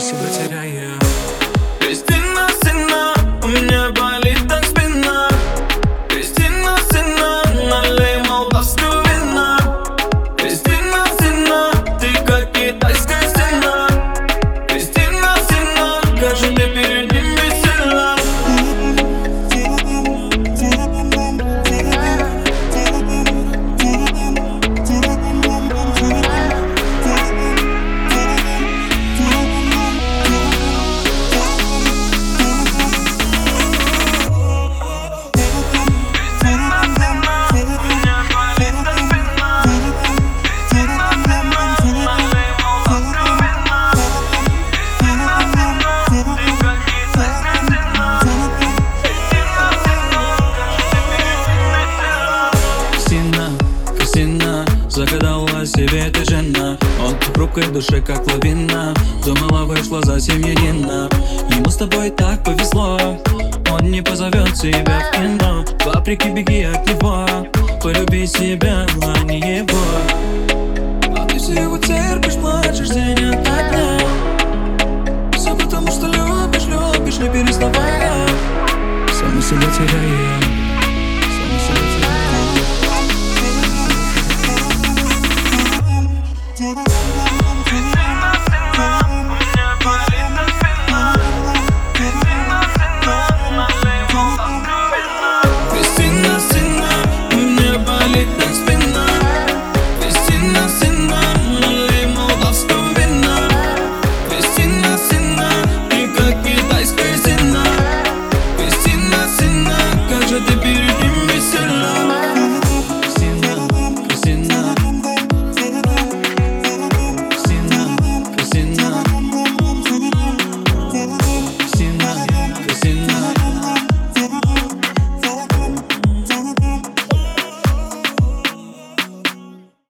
себя теряя Весь день Загадала себе ты жена. От хрупкой души как лавина. Думала вышла за семьянина Ему с тобой так повезло. Он не позовет себя в кино. Паприки беги от него. Полюби себя, а не его. А ты все его терпишь, плачешь день от дня. Все потому что любишь, любишь, не переставая. Сам себя теряешь. I'm